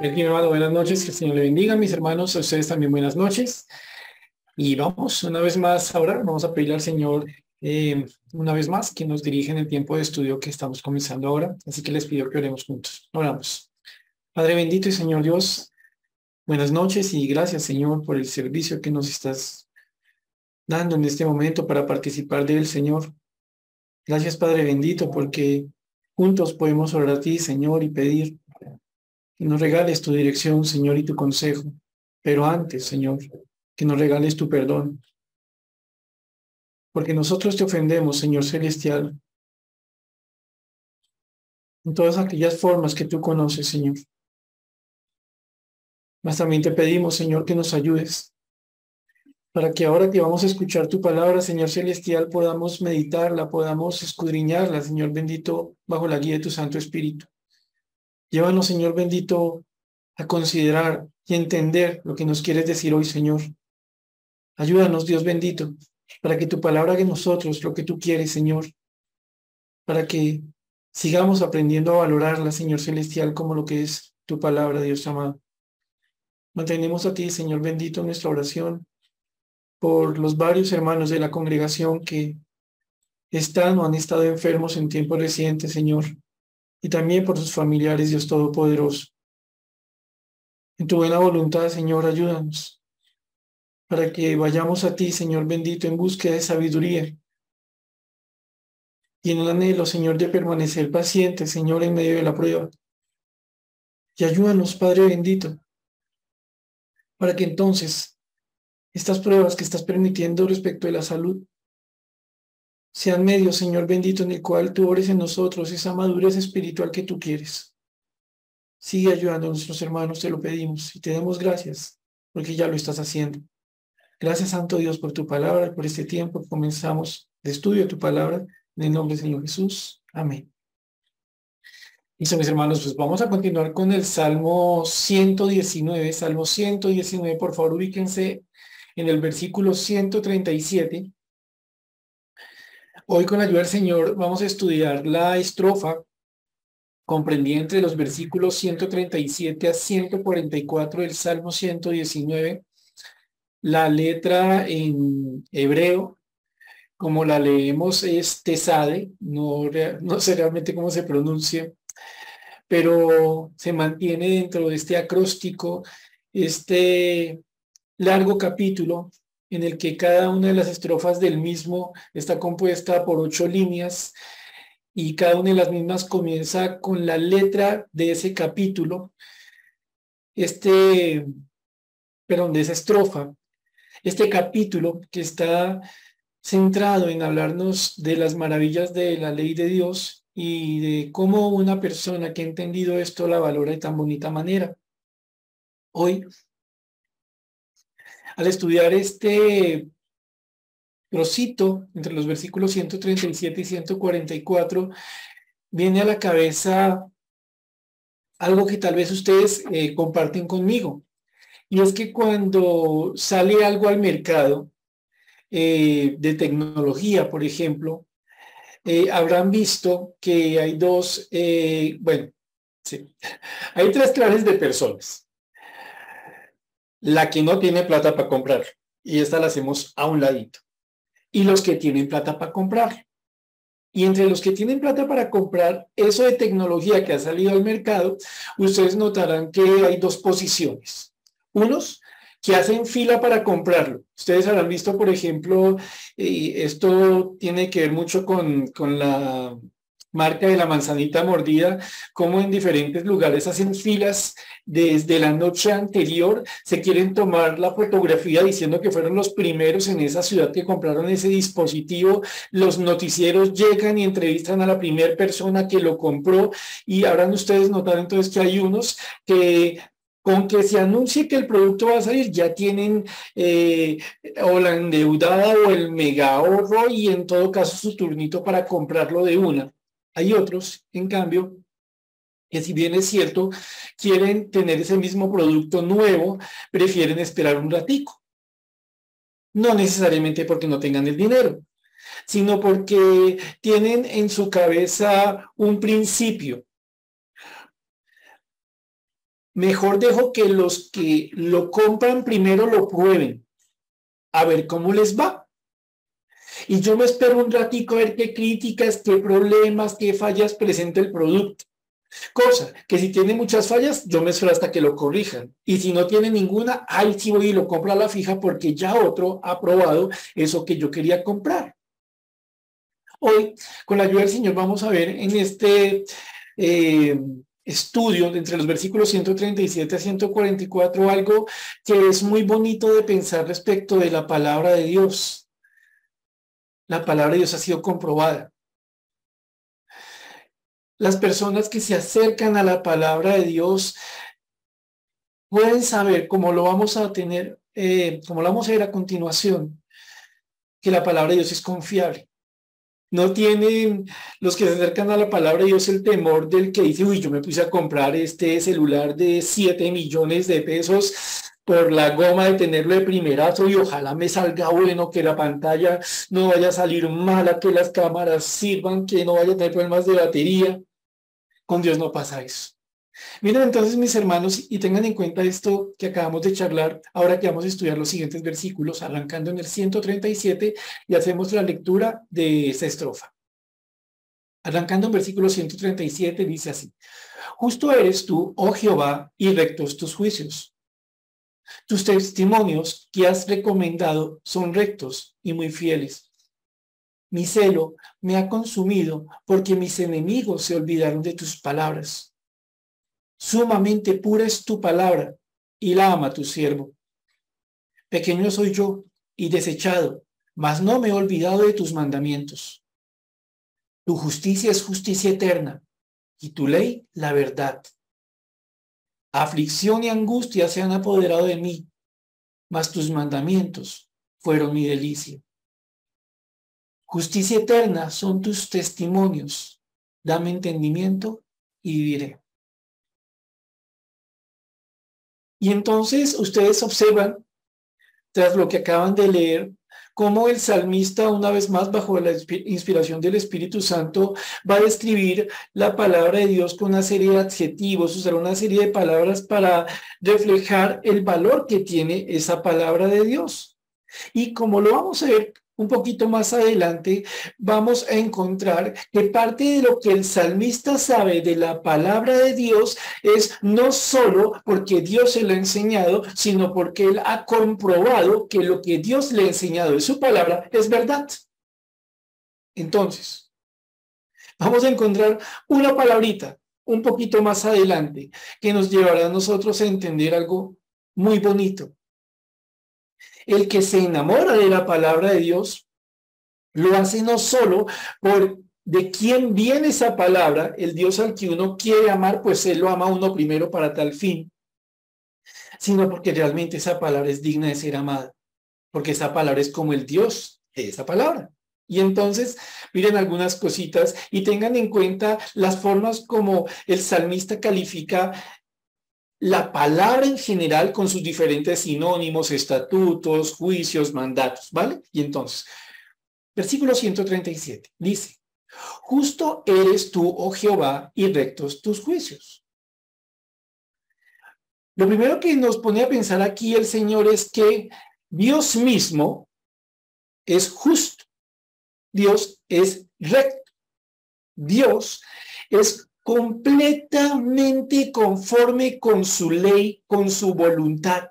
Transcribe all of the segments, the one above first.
Mi hermano, buenas noches, que el Señor le bendiga, mis hermanos, a ustedes también buenas noches. Y vamos una vez más ahora, vamos a pedirle al Señor eh, una vez más que nos dirija en el tiempo de estudio que estamos comenzando ahora. Así que les pido que oremos juntos. Oramos. Padre bendito y Señor Dios, buenas noches y gracias Señor por el servicio que nos estás dando en este momento para participar de él, Señor. Gracias Padre bendito porque juntos podemos orar a ti, Señor, y pedir que nos regales tu dirección, Señor, y tu consejo. Pero antes, Señor, que nos regales tu perdón. Porque nosotros te ofendemos, Señor Celestial, en todas aquellas formas que tú conoces, Señor. Mas también te pedimos, Señor, que nos ayudes para que ahora que vamos a escuchar tu palabra, Señor Celestial, podamos meditarla, podamos escudriñarla, Señor bendito, bajo la guía de tu Santo Espíritu. Llévanos, Señor bendito, a considerar y entender lo que nos quieres decir hoy, Señor. Ayúdanos, Dios bendito, para que tu palabra haga nosotros lo que tú quieres, Señor, para que sigamos aprendiendo a valorarla, Señor Celestial, como lo que es tu palabra, Dios amado. Mantenemos a ti, Señor bendito, nuestra oración por los varios hermanos de la congregación que están o han estado enfermos en tiempos recientes, Señor y también por sus familiares, Dios Todopoderoso. En tu buena voluntad, Señor, ayúdanos para que vayamos a ti, Señor bendito, en búsqueda de sabiduría y en el anhelo, Señor, de permanecer paciente, Señor, en medio de la prueba. Y ayúdanos, Padre bendito, para que entonces estas pruebas que estás permitiendo respecto de la salud sean medios, Señor bendito, en el cual tú ores en nosotros esa madurez espiritual que tú quieres. Sigue ayudando a nuestros hermanos, te lo pedimos y te damos gracias porque ya lo estás haciendo. Gracias, Santo Dios, por tu palabra, por este tiempo comenzamos de estudio de tu palabra. En el nombre del Señor Jesús. Amén. Y mis hermanos, pues vamos a continuar con el Salmo 119. Salmo 119, por favor, ubíquense en el versículo 137 Hoy con la ayuda del Señor vamos a estudiar la estrofa comprendida entre los versículos 137 a 144 del Salmo 119. La letra en hebreo, como la leemos, es tesade, no, no sé realmente cómo se pronuncia, pero se mantiene dentro de este acróstico, este largo capítulo en el que cada una de las estrofas del mismo está compuesta por ocho líneas y cada una de las mismas comienza con la letra de ese capítulo, este, perdón, de esa estrofa, este capítulo que está centrado en hablarnos de las maravillas de la ley de Dios y de cómo una persona que ha entendido esto la valora de tan bonita manera. Hoy al estudiar este trocito entre los versículos 137 y 144, viene a la cabeza algo que tal vez ustedes eh, comparten conmigo. Y es que cuando sale algo al mercado eh, de tecnología, por ejemplo, eh, habrán visto que hay dos, bueno, sí, hay tres clases de personas la que no tiene plata para comprar. Y esta la hacemos a un ladito. Y los que tienen plata para comprar. Y entre los que tienen plata para comprar eso de tecnología que ha salido al mercado, ustedes notarán que hay dos posiciones. Unos que hacen fila para comprarlo. Ustedes habrán visto, por ejemplo, y esto tiene que ver mucho con, con la marca de la manzanita mordida, como en diferentes lugares hacen filas desde la noche anterior, se quieren tomar la fotografía diciendo que fueron los primeros en esa ciudad que compraron ese dispositivo, los noticieros llegan y entrevistan a la primera persona que lo compró y habrán ustedes notado entonces que hay unos que con que se anuncie que el producto va a salir, ya tienen eh, o la endeudada o el mega ahorro y en todo caso su turnito para comprarlo de una. Hay otros, en cambio, que si bien es cierto, quieren tener ese mismo producto nuevo, prefieren esperar un ratico. No necesariamente porque no tengan el dinero, sino porque tienen en su cabeza un principio. mejor dejo que los que lo compran primero lo prueben, a ver cómo les va. Y yo me espero un ratico a ver qué críticas, qué problemas, qué fallas presenta el producto. Cosa que si tiene muchas fallas, yo me espero hasta que lo corrijan. Y si no tiene ninguna, ahí sí voy y lo compro a la fija porque ya otro ha probado eso que yo quería comprar. Hoy, con la ayuda del Señor, vamos a ver en este eh, estudio entre los versículos 137 a 144 algo que es muy bonito de pensar respecto de la palabra de Dios. La palabra de Dios ha sido comprobada. Las personas que se acercan a la palabra de Dios pueden saber, como lo vamos a tener, eh, como lo vamos a ver a continuación, que la palabra de Dios es confiable. No tienen los que se acercan a la palabra de Dios el temor del que dice, uy, yo me puse a comprar este celular de 7 millones de pesos por la goma de tenerlo de primerazo y ojalá me salga bueno, que la pantalla no vaya a salir mala, que las cámaras sirvan, que no vaya a tener problemas de batería. Con Dios no pasa eso. Miren entonces, mis hermanos, y tengan en cuenta esto que acabamos de charlar, ahora que vamos a estudiar los siguientes versículos, arrancando en el 137 y hacemos la lectura de esa estrofa. Arrancando en versículo 137 dice así, Justo eres tú, oh Jehová, y rectos tus juicios. Tus testimonios que has recomendado son rectos y muy fieles. Mi celo me ha consumido porque mis enemigos se olvidaron de tus palabras. Sumamente pura es tu palabra y la ama tu siervo. Pequeño soy yo y desechado, mas no me he olvidado de tus mandamientos. Tu justicia es justicia eterna y tu ley la verdad. Aflicción y angustia se han apoderado de mí, mas tus mandamientos fueron mi delicia. Justicia eterna son tus testimonios. Dame entendimiento y viviré. Y entonces ustedes observan, tras lo que acaban de leer, cómo el salmista, una vez más bajo la inspiración del Espíritu Santo, va a describir la palabra de Dios con una serie de adjetivos, usar una serie de palabras para reflejar el valor que tiene esa palabra de Dios. Y como lo vamos a ver un poquito más adelante, vamos a encontrar que parte de lo que el salmista sabe de la palabra de Dios es no solo porque Dios se lo ha enseñado, sino porque él ha comprobado que lo que Dios le ha enseñado de su palabra es verdad. Entonces, vamos a encontrar una palabrita un poquito más adelante que nos llevará a nosotros a entender algo muy bonito el que se enamora de la palabra de Dios lo hace no solo por de quién viene esa palabra, el Dios al que uno quiere amar, pues él lo ama uno primero para tal fin, sino porque realmente esa palabra es digna de ser amada, porque esa palabra es como el Dios de esa palabra. Y entonces, miren algunas cositas y tengan en cuenta las formas como el salmista califica la palabra en general con sus diferentes sinónimos, estatutos, juicios, mandatos, ¿vale? Y entonces, versículo 137 dice, justo eres tú, oh Jehová, y rectos tus juicios. Lo primero que nos pone a pensar aquí el Señor es que Dios mismo es justo. Dios es recto. Dios es completamente conforme con su ley, con su voluntad.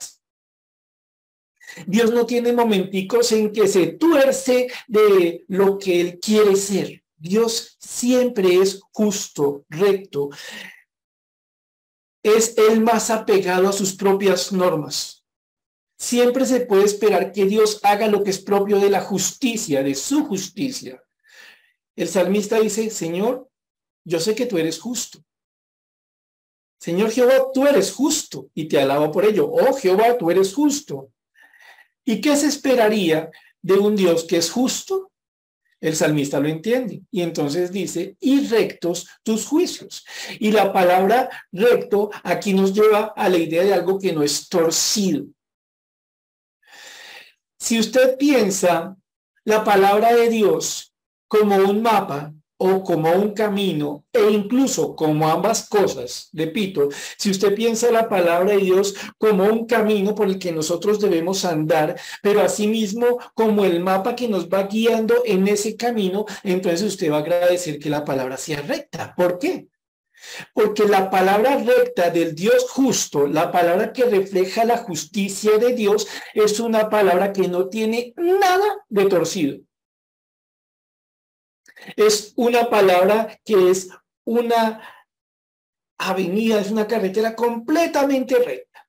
Dios no tiene momenticos en que se tuerce de lo que Él quiere ser. Dios siempre es justo, recto. Es el más apegado a sus propias normas. Siempre se puede esperar que Dios haga lo que es propio de la justicia, de su justicia. El salmista dice, Señor, yo sé que tú eres justo. Señor Jehová, tú eres justo y te alabo por ello. Oh Jehová, tú eres justo. ¿Y qué se esperaría de un Dios que es justo? El salmista lo entiende y entonces dice, y rectos tus juicios. Y la palabra recto aquí nos lleva a la idea de algo que no es torcido. Si usted piensa la palabra de Dios como un mapa, o como un camino e incluso como ambas cosas, repito, si usted piensa la palabra de Dios como un camino por el que nosotros debemos andar, pero asimismo como el mapa que nos va guiando en ese camino, entonces usted va a agradecer que la palabra sea recta. ¿Por qué? Porque la palabra recta del Dios justo, la palabra que refleja la justicia de Dios, es una palabra que no tiene nada de torcido es una palabra que es una avenida, es una carretera completamente recta.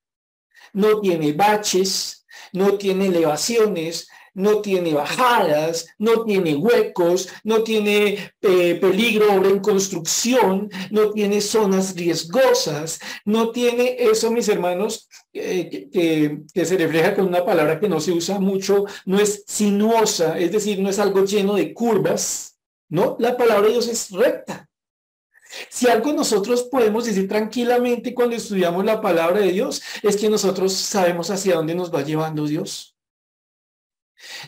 No tiene baches, no tiene elevaciones, no tiene bajadas, no tiene huecos, no tiene eh, peligro en construcción, no tiene zonas riesgosas, no tiene eso, mis hermanos, que, que, se refleja con una palabra que no se usa mucho, no es sinuosa, es decir, no es algo lleno de curvas, no, la palabra de Dios es recta. Si algo nosotros podemos decir tranquilamente cuando estudiamos la palabra de Dios, es que nosotros sabemos hacia dónde nos va llevando Dios.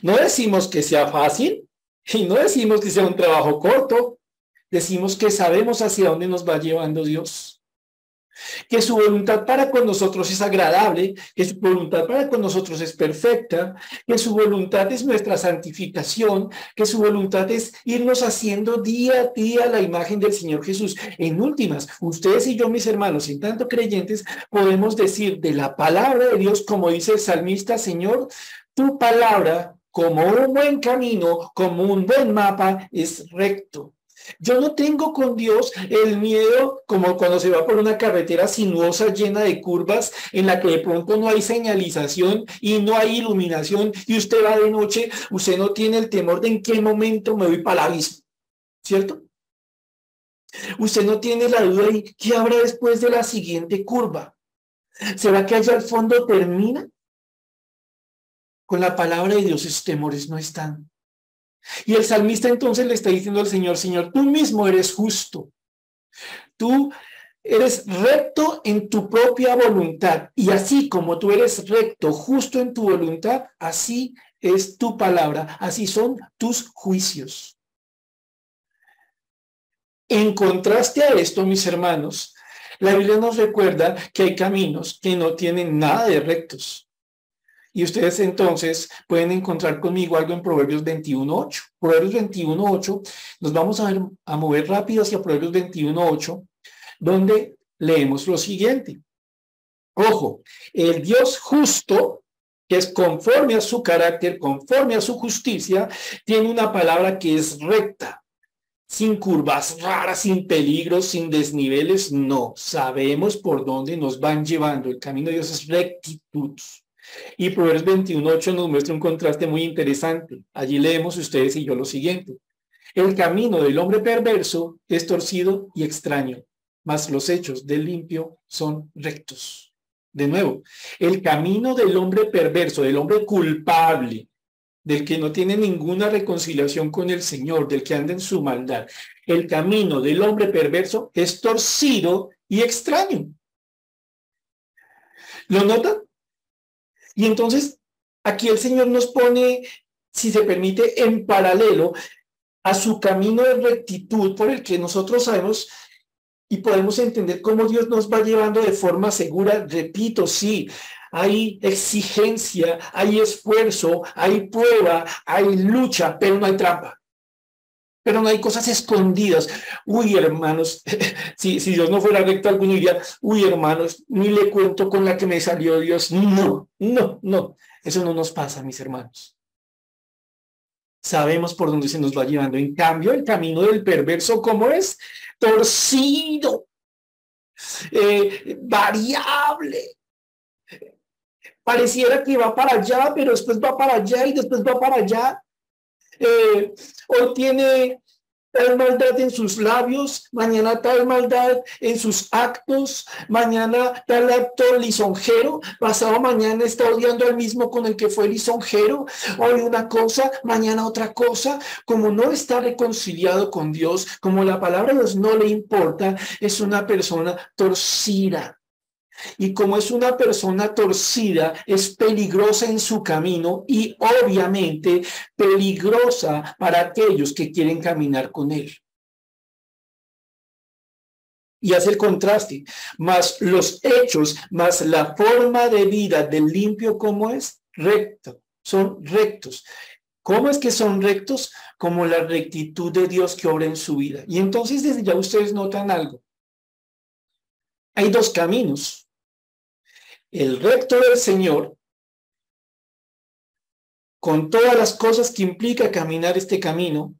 No decimos que sea fácil y no decimos que sea un trabajo corto, decimos que sabemos hacia dónde nos va llevando Dios que su voluntad para con nosotros es agradable, que su voluntad para con nosotros es perfecta, que su voluntad es nuestra santificación, que su voluntad es irnos haciendo día a día la imagen del Señor Jesús. En últimas, ustedes y yo, mis hermanos, en tanto creyentes, podemos decir de la palabra de Dios, como dice el salmista, Señor, tu palabra como un buen camino, como un buen mapa, es recto. Yo no tengo con Dios el miedo como cuando se va por una carretera sinuosa llena de curvas en la que de pronto no hay señalización y no hay iluminación y usted va de noche, usted no tiene el temor de en qué momento me voy para el abismo, ¿cierto? Usted no tiene la duda de qué habrá después de la siguiente curva. ¿Será que allá al fondo termina? Con la palabra de Dios, esos temores no están. Y el salmista entonces le está diciendo al Señor, Señor, tú mismo eres justo. Tú eres recto en tu propia voluntad. Y así como tú eres recto, justo en tu voluntad, así es tu palabra, así son tus juicios. En contraste a esto, mis hermanos, la Biblia nos recuerda que hay caminos que no tienen nada de rectos. Y ustedes entonces pueden encontrar conmigo algo en Proverbios 21.8. Proverbios 21.8, nos vamos a, ver, a mover rápido hacia Proverbios 21.8, donde leemos lo siguiente. Ojo, el Dios justo, que es conforme a su carácter, conforme a su justicia, tiene una palabra que es recta, sin curvas raras, sin peligros, sin desniveles, no. Sabemos por dónde nos van llevando. El camino de Dios es rectitud. Y Proverbios 21.8 nos muestra un contraste muy interesante. Allí leemos ustedes y yo lo siguiente. El camino del hombre perverso es torcido y extraño, mas los hechos del limpio son rectos. De nuevo, el camino del hombre perverso, del hombre culpable, del que no tiene ninguna reconciliación con el Señor, del que anda en su maldad, el camino del hombre perverso es torcido y extraño. ¿Lo notan? Y entonces, aquí el Señor nos pone, si se permite, en paralelo a su camino de rectitud por el que nosotros sabemos y podemos entender cómo Dios nos va llevando de forma segura. Repito, sí, hay exigencia, hay esfuerzo, hay prueba, hay lucha, pero no hay trampa pero no hay cosas escondidas. Uy, hermanos, si, si Dios no fuera recto, alguno diría, uy, hermanos, ni le cuento con la que me salió Dios. No, no, no, eso no nos pasa, mis hermanos. Sabemos por dónde se nos va llevando. En cambio, el camino del perverso, ¿cómo es? Torcido, eh, variable. Pareciera que va para allá, pero después va para allá y después va para allá eh, hoy tiene tal maldad en sus labios, mañana tal maldad en sus actos, mañana tal acto lisonjero, pasado mañana está odiando al mismo con el que fue lisonjero, hoy una cosa, mañana otra cosa, como no está reconciliado con Dios, como la palabra de Dios no le importa, es una persona torcida. Y como es una persona torcida, es peligrosa en su camino y obviamente peligrosa para aquellos que quieren caminar con él. y hace el contraste, más los hechos, más la forma de vida del limpio, ¿cómo es? Recto, son rectos. ¿Cómo es que son rectos? Como la rectitud de Dios que obra en su vida. Y entonces desde ya ustedes notan algo. Hay dos caminos. El recto del Señor, con todas las cosas que implica caminar este camino,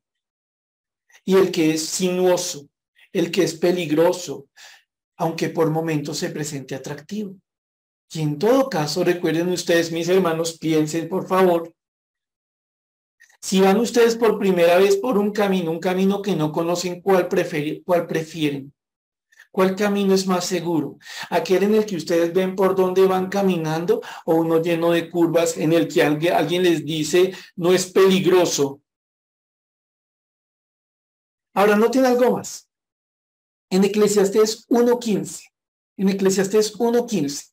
y el que es sinuoso, el que es peligroso, aunque por momentos se presente atractivo. Y en todo caso, recuerden ustedes, mis hermanos, piensen por favor, si van ustedes por primera vez por un camino, un camino que no conocen, ¿cuál, cuál prefieren? ¿Cuál camino es más seguro? ¿Aquel en el que ustedes ven por dónde van caminando o uno lleno de curvas en el que alguien les dice no es peligroso? Ahora, no tiene algo más en Eclesiastés 1.15. En Eclesiastés 1.15.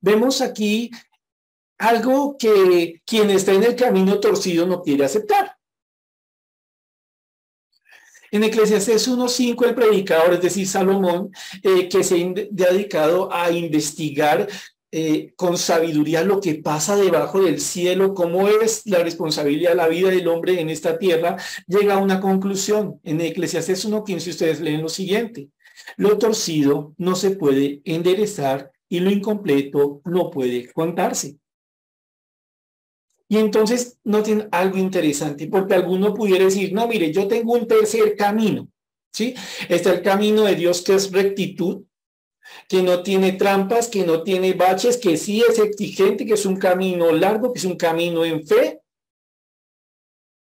Vemos aquí algo que quien está en el camino torcido no quiere aceptar. En Eclesiastés 1.5 el predicador, es decir, Salomón, eh, que se ha dedicado a investigar eh, con sabiduría lo que pasa debajo del cielo, cómo es la responsabilidad de la vida del hombre en esta tierra, llega a una conclusión. En Eclesiastes 1.15 ustedes leen lo siguiente. Lo torcido no se puede enderezar y lo incompleto no puede contarse. Y entonces noten algo interesante, porque alguno pudiera decir, no, mire, yo tengo un tercer camino, ¿sí? Está el camino de Dios que es rectitud, que no tiene trampas, que no tiene baches, que sí es exigente, que es un camino largo, que es un camino en fe.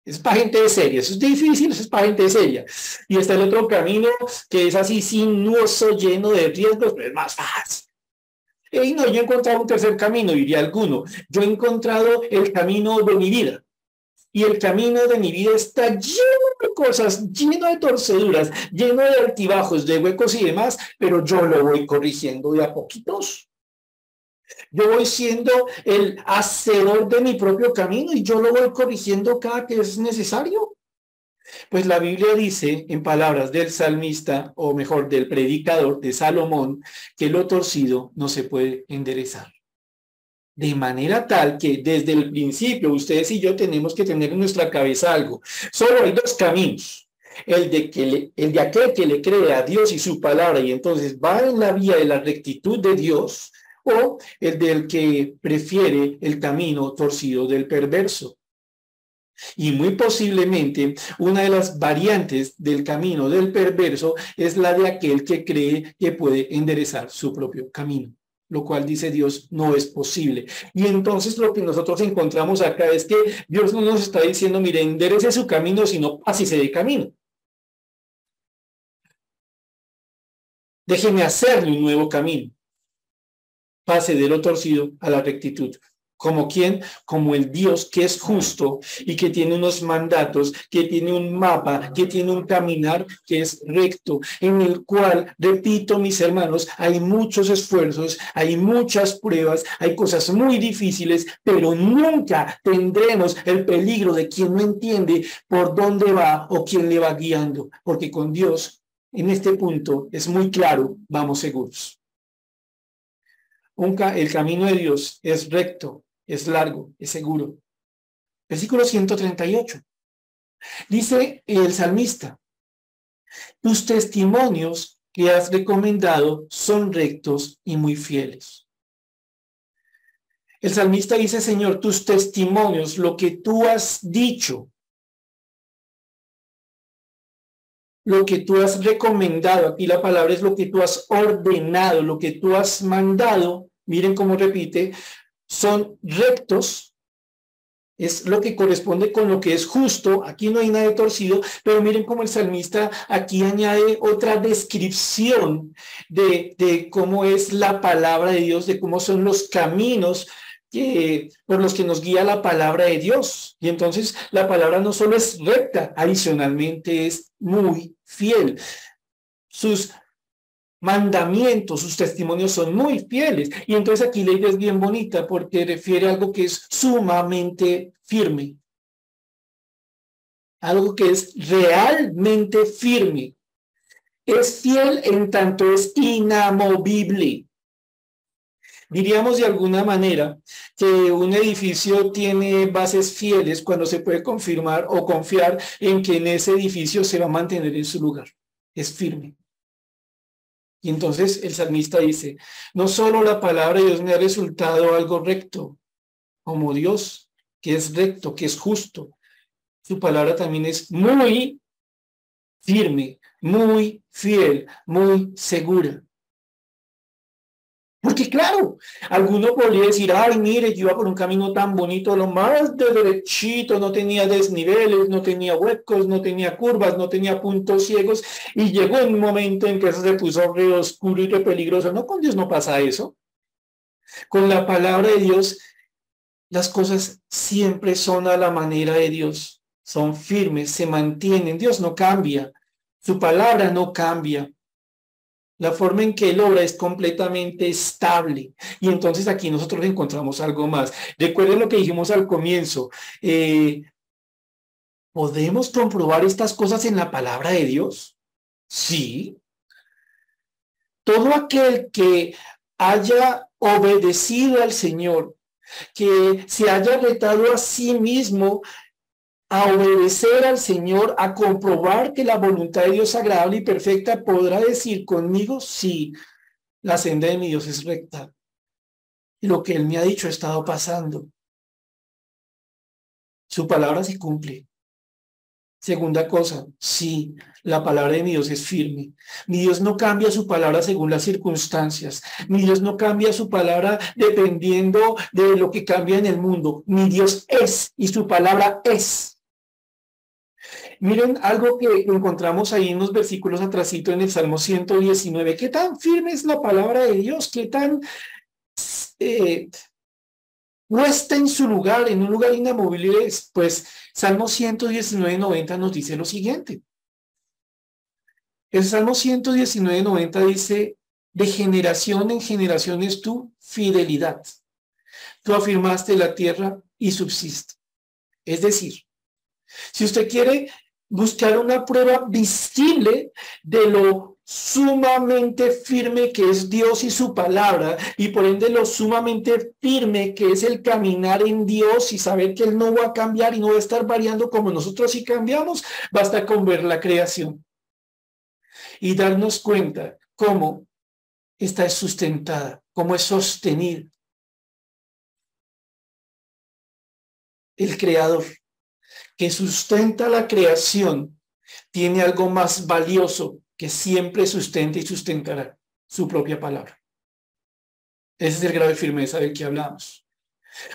Es para gente de seria, eso es difícil, eso es para gente de seria. Y está el otro camino que es así sinuoso, lleno de riesgos, pero es más fácil. Y no, yo he encontrado un tercer camino, diría alguno. Yo he encontrado el camino de mi vida. Y el camino de mi vida está lleno de cosas, lleno de torceduras, lleno de altibajos, de huecos y demás, pero yo lo voy corrigiendo de a poquitos. Yo voy siendo el hacedor de mi propio camino y yo lo voy corrigiendo cada que es necesario. Pues la Biblia dice, en palabras del salmista, o mejor, del predicador de Salomón, que lo torcido no se puede enderezar. De manera tal que desde el principio ustedes y yo tenemos que tener en nuestra cabeza algo. Solo hay dos caminos. El de, que el de aquel que le cree a Dios y su palabra y entonces va en la vía de la rectitud de Dios o el del que prefiere el camino torcido del perverso. Y muy posiblemente una de las variantes del camino del perverso es la de aquel que cree que puede enderezar su propio camino lo cual dice Dios no es posible. Y entonces lo que nosotros encontramos acá es que Dios no nos está diciendo, mire, enderece su camino, sino pásese de camino. Déjeme hacerle un nuevo camino. Pase de lo torcido a la rectitud. ¿Como quién? Como el Dios que es justo y que tiene unos mandatos, que tiene un mapa, que tiene un caminar que es recto, en el cual, repito mis hermanos, hay muchos esfuerzos, hay muchas pruebas, hay cosas muy difíciles, pero nunca tendremos el peligro de quien no entiende por dónde va o quién le va guiando, porque con Dios, en este punto, es muy claro, vamos seguros. el camino de Dios es recto, es largo, es seguro. Versículo 138. Dice el salmista, tus testimonios que has recomendado son rectos y muy fieles. El salmista dice, Señor, tus testimonios, lo que tú has dicho, lo que tú has recomendado, aquí la palabra es lo que tú has ordenado, lo que tú has mandado, miren cómo repite, son rectos, es lo que corresponde con lo que es justo, aquí no hay nada torcido, pero miren cómo el salmista aquí añade otra descripción de, de cómo es la palabra de Dios, de cómo son los caminos que, por los que nos guía la palabra de Dios. Y entonces la palabra no solo es recta, adicionalmente es muy fiel. Sus mandamientos, sus testimonios son muy fieles. Y entonces aquí la idea es bien bonita porque refiere a algo que es sumamente firme. Algo que es realmente firme. es fiel en tanto es inamovible. Diríamos de alguna manera que un edificio tiene bases fieles cuando se puede confirmar o confiar en que en ese edificio se va a mantener en su lugar. Es firme. Y entonces el salmista dice, no solo la palabra de Dios me ha resultado algo recto, como Dios, que es recto, que es justo. Su palabra también es muy firme, muy fiel, muy segura. Claro, alguno podría decir, ay, mire, yo iba por un camino tan bonito, lo más de derechito, no tenía desniveles, no tenía huecos, no tenía curvas, no tenía puntos ciegos, y llegó un momento en que eso se puso re oscuro y re peligroso. No, con Dios no pasa eso. Con la palabra de Dios, las cosas siempre son a la manera de Dios, son firmes, se mantienen, Dios no cambia, su palabra no cambia. La forma en que él obra es completamente estable. Y entonces aquí nosotros encontramos algo más. Recuerden lo que dijimos al comienzo. Eh, ¿Podemos comprobar estas cosas en la palabra de Dios? Sí. Todo aquel que haya obedecido al Señor, que se haya retado a sí mismo a obedecer al Señor, a comprobar que la voluntad de Dios agradable y perfecta, podrá decir conmigo, sí, la senda de mi Dios es recta. Y lo que Él me ha dicho ha estado pasando. Su palabra se cumple. Segunda cosa, sí, la palabra de mi Dios es firme. Mi Dios no cambia su palabra según las circunstancias. Mi Dios no cambia su palabra dependiendo de lo que cambia en el mundo. Mi Dios es y su palabra es. Miren algo que encontramos ahí en los versículos atrasito en el Salmo 119. ¿Qué tan firme es la palabra de Dios? ¿Qué tan eh, puesta en su lugar, en un lugar inamovible es? Pues Salmo 119, 90 nos dice lo siguiente. El Salmo 119, 90 dice, de generación en generación es tu fidelidad. Tú afirmaste la tierra y subsiste. Es decir, si usted quiere buscar una prueba visible de lo sumamente firme que es Dios y su palabra y por ende lo sumamente firme que es el caminar en Dios y saber que Él no va a cambiar y no va a estar variando como nosotros sí cambiamos, basta con ver la creación y darnos cuenta cómo esta es sustentada, cómo es sostenida. El creador que sustenta la creación tiene algo más valioso que siempre sustenta y sustentará su propia palabra. Ese es el grado de firmeza del que hablamos.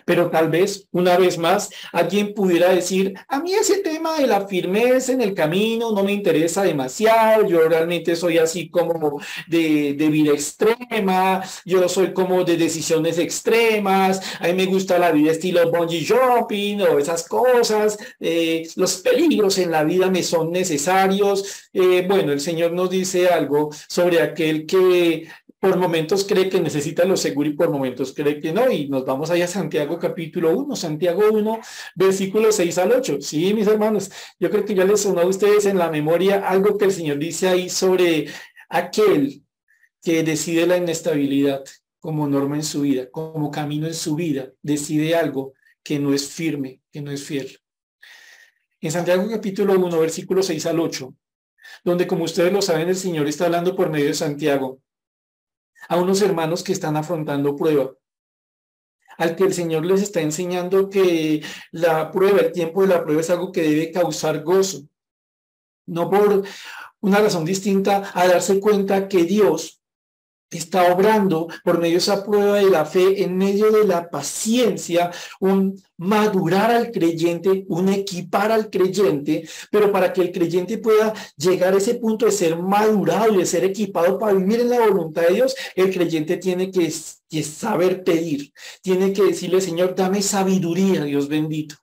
Pero tal vez, una vez más, alguien pudiera decir, a mí ese tema de la firmeza en el camino no me interesa demasiado, yo realmente soy así como de, vida extrema, yo soy como de decisiones extremas, a mí me gusta la vida estilo bungee jumping o esas cosas, eh, los peligros en la vida me son necesarios. Eh, bueno, el Señor nos dice algo sobre aquel que por momentos cree que necesita lo seguro y por momentos cree que no. Y nos vamos allá a Santiago capítulo 1, Santiago 1, versículo 6 al 8. Sí, mis hermanos, yo creo que ya les sonó a ustedes en la memoria algo que el Señor dice ahí sobre aquel que decide la inestabilidad como norma en su vida, como camino en su vida, decide algo que no es firme, que no es fiel. En Santiago capítulo 1, versículo 6 al 8, donde como ustedes lo saben, el Señor está hablando por medio de Santiago a unos hermanos que están afrontando prueba, al que el Señor les está enseñando que la prueba, el tiempo de la prueba es algo que debe causar gozo, no por una razón distinta a darse cuenta que Dios está obrando por medio de esa prueba de la fe, en medio de la paciencia, un madurar al creyente, un equipar al creyente, pero para que el creyente pueda llegar a ese punto de ser madurado y de ser equipado para vivir en la voluntad de Dios, el creyente tiene que, que saber pedir, tiene que decirle, Señor, dame sabiduría, Dios bendito.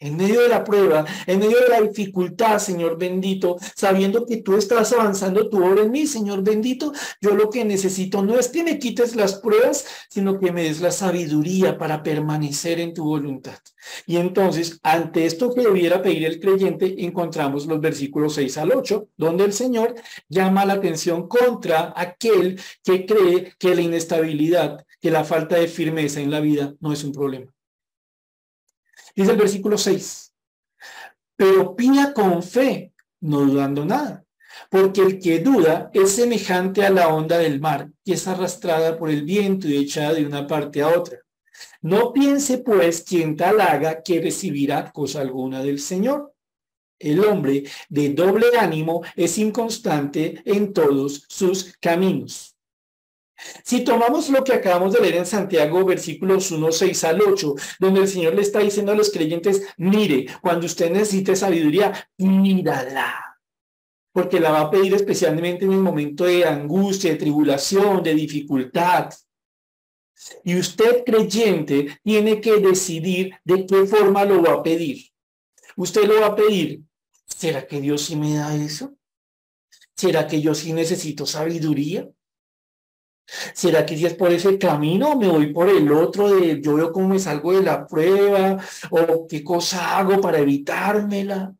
En medio de la prueba, en medio de la dificultad, Señor bendito, sabiendo que tú estás avanzando tu obra en mí, Señor bendito, yo lo que necesito no es que me quites las pruebas, sino que me des la sabiduría para permanecer en tu voluntad. Y entonces, ante esto que debiera pedir el creyente, encontramos los versículos 6 al 8, donde el Señor llama la atención contra aquel que cree que la inestabilidad, que la falta de firmeza en la vida no es un problema. Dice el versículo 6, pero pida con fe, no dudando nada, porque el que duda es semejante a la onda del mar, que es arrastrada por el viento y echada de una parte a otra. No piense pues quien tal haga que recibirá cosa alguna del Señor. El hombre de doble ánimo es inconstante en todos sus caminos. Si tomamos lo que acabamos de leer en Santiago, versículos 1, 6 al 8, donde el Señor le está diciendo a los creyentes, mire, cuando usted necesite sabiduría, mírala. Porque la va a pedir especialmente en el momento de angustia, de tribulación, de dificultad. Y usted creyente tiene que decidir de qué forma lo va a pedir. Usted lo va a pedir. ¿Será que Dios sí me da eso? ¿Será que yo sí necesito sabiduría? ¿Será que si es por ese camino me voy por el otro de yo veo cómo me salgo de la prueba o qué cosa hago para evitármela?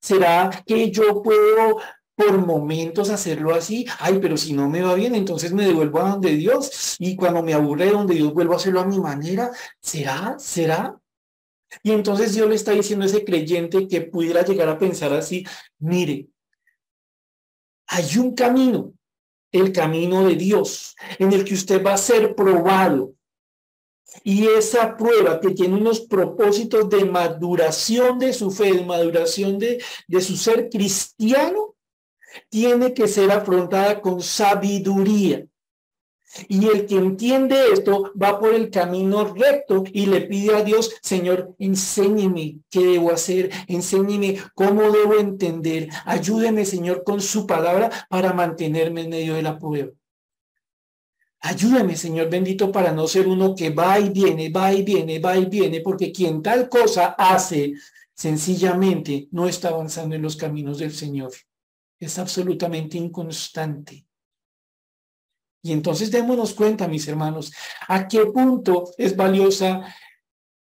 ¿Será que yo puedo por momentos hacerlo así? Ay, pero si no me va bien, entonces me devuelvo a donde Dios y cuando me aburre de donde Dios vuelvo a hacerlo a mi manera. ¿Será? ¿Será? Y entonces Dios le está diciendo a ese creyente que pudiera llegar a pensar así, mire, hay un camino el camino de Dios, en el que usted va a ser probado. Y esa prueba que tiene unos propósitos de maduración de su fe, de maduración de, de su ser cristiano, tiene que ser afrontada con sabiduría. Y el que entiende esto va por el camino recto y le pide a Dios, Señor, enséñeme qué debo hacer, enséñeme cómo debo entender, ayúdeme, Señor, con su palabra para mantenerme en medio de la prueba. Ayúdame, Señor bendito, para no ser uno que va y viene, va y viene, va y viene, porque quien tal cosa hace, sencillamente no está avanzando en los caminos del Señor. Es absolutamente inconstante. Y entonces démonos cuenta, mis hermanos, a qué punto es valiosa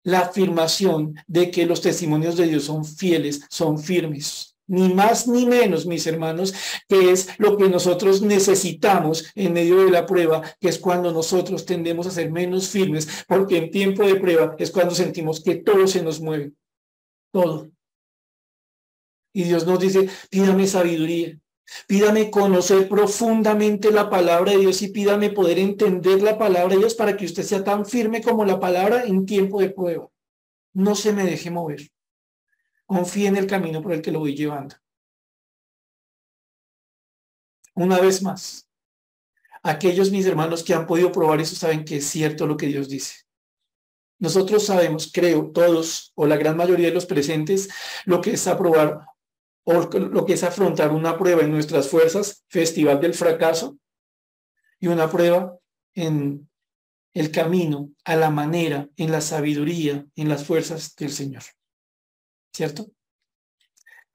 la afirmación de que los testimonios de Dios son fieles, son firmes. Ni más ni menos, mis hermanos, que es lo que nosotros necesitamos en medio de la prueba, que es cuando nosotros tendemos a ser menos firmes, porque en tiempo de prueba es cuando sentimos que todo se nos mueve, todo. Y Dios nos dice, pídame sabiduría, Pídame conocer profundamente la palabra de Dios y pídame poder entender la palabra de Dios para que usted sea tan firme como la palabra en tiempo de prueba. No se me deje mover. Confíe en el camino por el que lo voy llevando. Una vez más, aquellos mis hermanos que han podido probar eso saben que es cierto lo que Dios dice. Nosotros sabemos, creo, todos o la gran mayoría de los presentes, lo que es aprobar o lo que es afrontar una prueba en nuestras fuerzas, festival del fracaso, y una prueba en el camino, a la manera, en la sabiduría, en las fuerzas del Señor. ¿Cierto?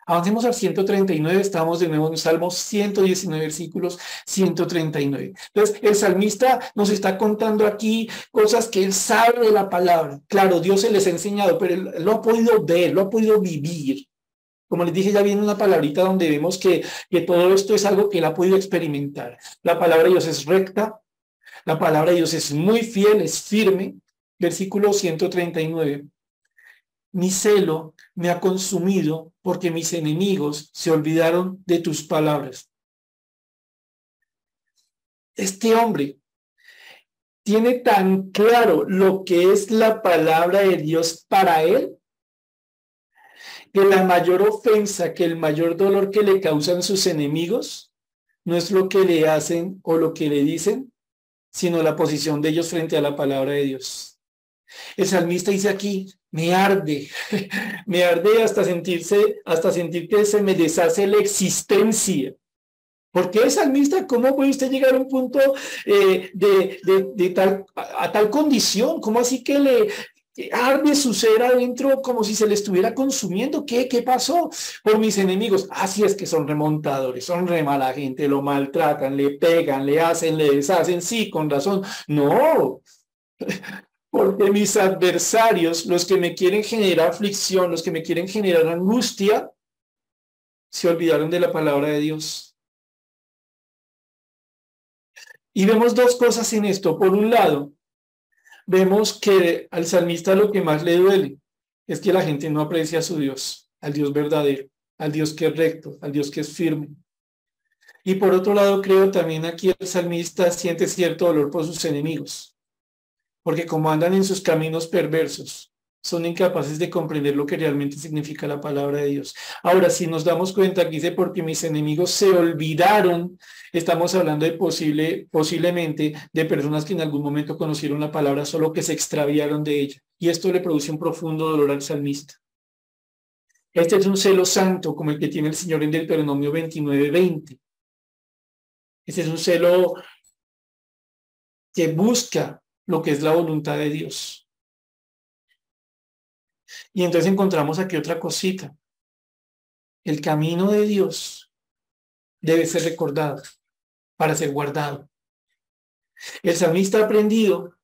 Avancemos al 139, estamos de nuevo en Salmos 119, versículos 139. Entonces, el salmista nos está contando aquí cosas que él sabe de la palabra. Claro, Dios se les ha enseñado, pero él lo ha podido ver, lo ha podido vivir. Como les dije, ya viene una palabrita donde vemos que, que todo esto es algo que él ha podido experimentar. La palabra de Dios es recta, la palabra de Dios es muy fiel, es firme. Versículo 139. Mi celo me ha consumido porque mis enemigos se olvidaron de tus palabras. Este hombre tiene tan claro lo que es la palabra de Dios para él que la mayor ofensa, que el mayor dolor que le causan sus enemigos no es lo que le hacen o lo que le dicen, sino la posición de ellos frente a la palabra de Dios. El salmista dice aquí, me arde, me arde hasta sentirse, hasta sentir que se me deshace la existencia. ¿Por qué salmista? ¿Cómo puede usted llegar a un punto eh, de, tal, a, tal condición? ¿Cómo así que le, arde su ser adentro como si se le estuviera consumiendo. ¿Qué? ¿Qué pasó? Por mis enemigos. Así es que son remontadores, son re mala gente, lo maltratan, le pegan, le hacen, le deshacen. Sí, con razón. No. Porque mis adversarios, los que me quieren generar aflicción, los que me quieren generar angustia, se olvidaron de la palabra de Dios. Y vemos dos cosas en esto. Por un lado, vemos que al salmista lo que más le duele es que la gente no aprecia a su Dios, al Dios verdadero, al Dios que es recto, al Dios que es firme. Y por otro lado, creo también aquí el salmista siente cierto dolor por sus enemigos, porque como andan en sus caminos perversos, son incapaces de comprender lo que realmente significa la palabra de Dios. Ahora, si nos damos cuenta, aquí dice, porque mis enemigos se olvidaron, estamos hablando de posible, posiblemente de personas que en algún momento conocieron la palabra, solo que se extraviaron de ella. Y esto le produce un profundo dolor al salmista. Este es un celo santo como el que tiene el Señor en Deuteronomio 29, 20. Este es un celo que busca lo que es la voluntad de Dios. Y entonces encontramos aquí otra cosita. El camino de Dios debe ser recordado para ser guardado. El salmista ha aprendido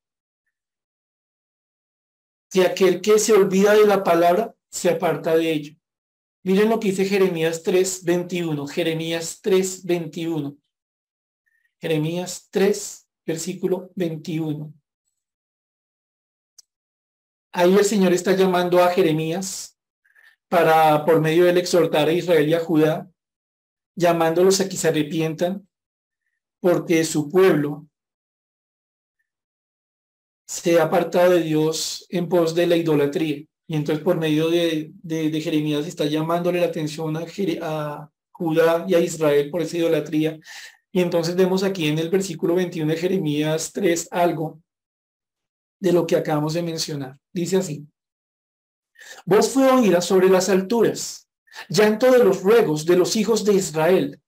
que aquel que se olvida de la palabra se aparta de ello. Miren lo que dice Jeremías 3:21. Jeremías 3:21. Jeremías 3, versículo 21. Ahí el Señor está llamando a Jeremías para, por medio de él, exhortar a Israel y a Judá, llamándolos a que se arrepientan, porque su pueblo se ha apartado de Dios en pos de la idolatría. Y entonces por medio de, de, Jeremías está llamándole la atención a, a Judá y a Israel por esa idolatría. Y entonces vemos aquí en el versículo 21 de Jeremías 3 algo de lo que acabamos de mencionar. Dice así. Vos fue oída sobre las alturas, llanto de los ruegos de los hijos de Israel,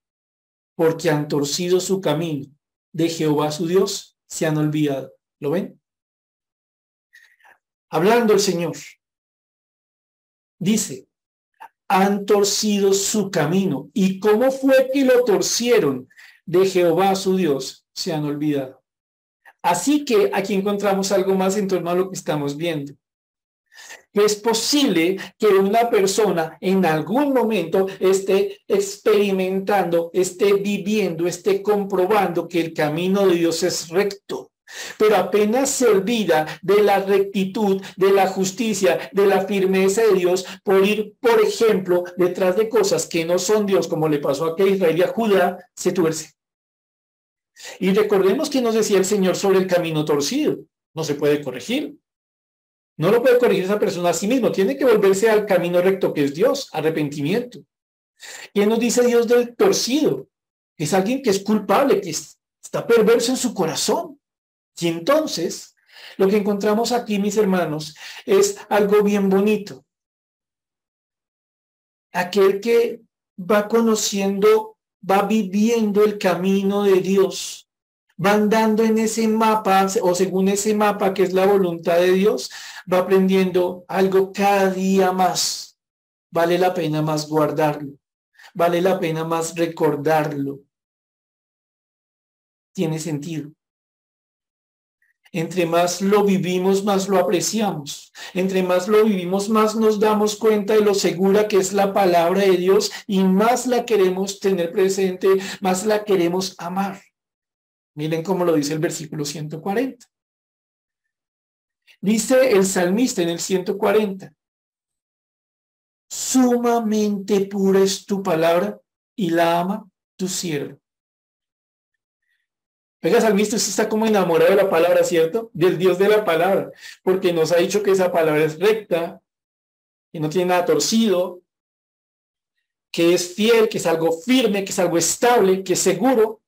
porque han torcido su camino. De Jehová su Dios se han olvidado. ¿Lo ven? Hablando el Señor, dice, han torcido su camino. ¿Y cómo fue que lo torcieron? De Jehová su Dios se han olvidado. Así que aquí encontramos algo más en torno a lo que estamos viendo. Es posible que una persona en algún momento esté experimentando, esté viviendo, esté comprobando que el camino de Dios es recto, pero apenas se olvida de la rectitud, de la justicia, de la firmeza de Dios por ir, por ejemplo, detrás de cosas que no son Dios, como le pasó a Israel y a Judá, se tuerce. Y recordemos que nos decía el Señor sobre el camino torcido. No se puede corregir. No lo puede corregir esa persona a sí mismo. Tiene que volverse al camino recto que es Dios, arrepentimiento. ¿Quién nos dice Dios del torcido? Es alguien que es culpable, que está perverso en su corazón. Y entonces, lo que encontramos aquí, mis hermanos, es algo bien bonito. Aquel que va conociendo va viviendo el camino de Dios, va andando en ese mapa o según ese mapa que es la voluntad de Dios, va aprendiendo algo cada día más. Vale la pena más guardarlo, vale la pena más recordarlo. Tiene sentido. Entre más lo vivimos, más lo apreciamos. Entre más lo vivimos, más nos damos cuenta de lo segura que es la palabra de Dios y más la queremos tener presente, más la queremos amar. Miren cómo lo dice el versículo 140. Dice el salmista en el 140, sumamente pura es tu palabra y la ama tu siervo. Oiga, salmista, está como enamorado de la palabra, ¿cierto? Del Dios de la palabra, porque nos ha dicho que esa palabra es recta, que no tiene nada torcido, que es fiel, que es algo firme, que es algo estable, que es seguro.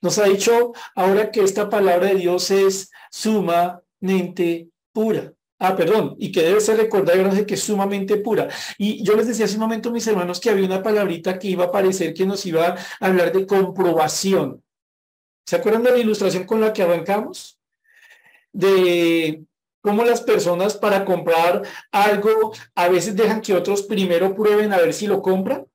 Nos ha dicho ahora que esta palabra de Dios es sumamente pura. Ah, perdón, y que debe ser recordada que es sumamente pura. Y yo les decía hace un momento, mis hermanos, que había una palabrita que iba a aparecer que nos iba a hablar de comprobación. ¿Se acuerdan de la ilustración con la que arrancamos? De cómo las personas para comprar algo a veces dejan que otros primero prueben a ver si lo compran.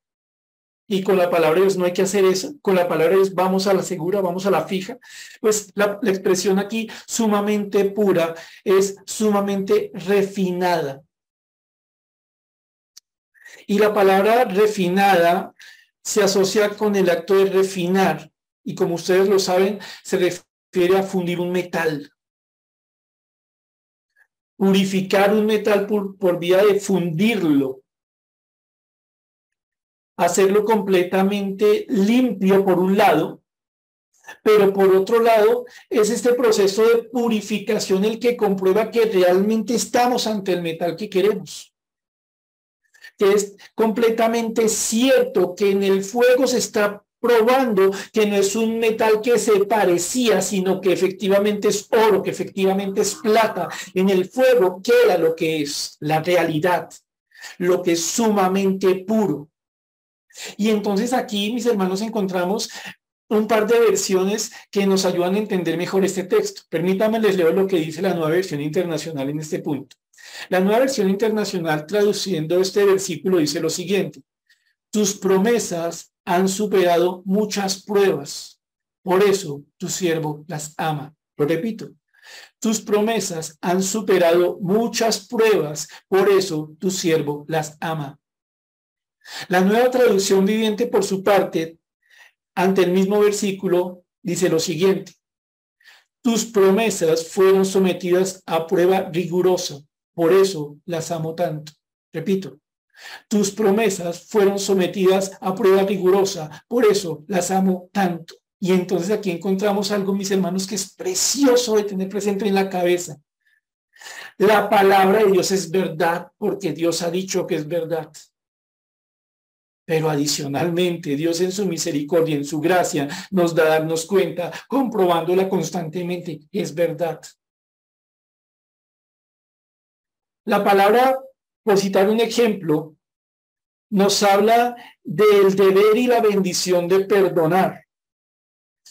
Y con la palabra de Dios no hay que hacer eso. Con la palabra de Dios vamos a la segura, vamos a la fija. Pues la, la expresión aquí sumamente pura es sumamente refinada. Y la palabra refinada se asocia con el acto de refinar. Y como ustedes lo saben, se refiere a fundir un metal purificar un metal por, por vía de fundirlo, hacerlo completamente limpio por un lado, pero por otro lado es este proceso de purificación el que comprueba que realmente estamos ante el metal que queremos. Que es completamente cierto que en el fuego se está probando que no es un metal que se parecía, sino que efectivamente es oro, que efectivamente es plata. En el fuego queda lo que es la realidad, lo que es sumamente puro. Y entonces aquí, mis hermanos, encontramos un par de versiones que nos ayudan a entender mejor este texto. Permítanme les leo lo que dice la nueva versión internacional en este punto. La nueva versión internacional traduciendo este versículo dice lo siguiente. Tus promesas han superado muchas pruebas. Por eso tu siervo las ama. Lo repito, tus promesas han superado muchas pruebas. Por eso tu siervo las ama. La nueva traducción viviente, por su parte, ante el mismo versículo, dice lo siguiente. Tus promesas fueron sometidas a prueba rigurosa. Por eso las amo tanto. Repito, tus promesas fueron sometidas a prueba rigurosa, por eso las amo tanto. Y entonces aquí encontramos algo, mis hermanos, que es precioso de tener presente en la cabeza. La palabra de Dios es verdad porque Dios ha dicho que es verdad. Pero adicionalmente, Dios en su misericordia, en su gracia, nos da a darnos cuenta, comprobándola constantemente, es verdad. La palabra por citar un ejemplo, nos habla del deber y la bendición de perdonar.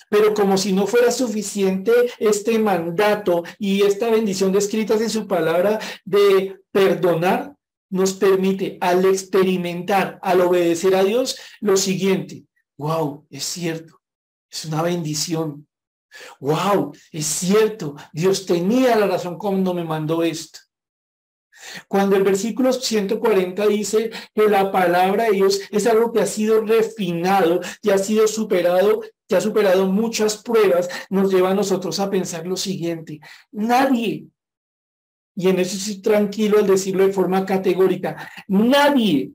Pero como si no fuera suficiente este mandato y esta bendición descritas en su palabra de perdonar, nos permite al experimentar, al obedecer a Dios, lo siguiente. Wow, es cierto, es una bendición. Wow, es cierto, Dios tenía la razón cuando me mandó esto. Cuando el versículo 140 dice que la palabra de Dios es algo que ha sido refinado, y ha sido superado, que ha superado muchas pruebas, nos lleva a nosotros a pensar lo siguiente. Nadie, y en eso estoy tranquilo al decirlo de forma categórica, nadie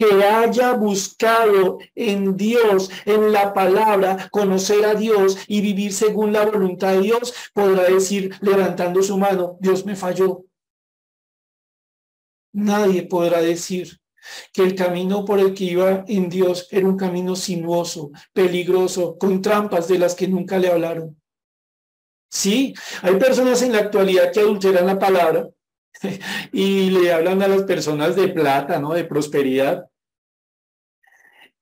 que haya buscado en Dios, en la palabra, conocer a Dios y vivir según la voluntad de Dios, podrá decir levantando su mano, Dios me falló, Nadie podrá decir que el camino por el que iba en Dios era un camino sinuoso, peligroso, con trampas de las que nunca le hablaron. Sí, hay personas en la actualidad que adulteran la palabra y le hablan a las personas de plata, ¿no? De prosperidad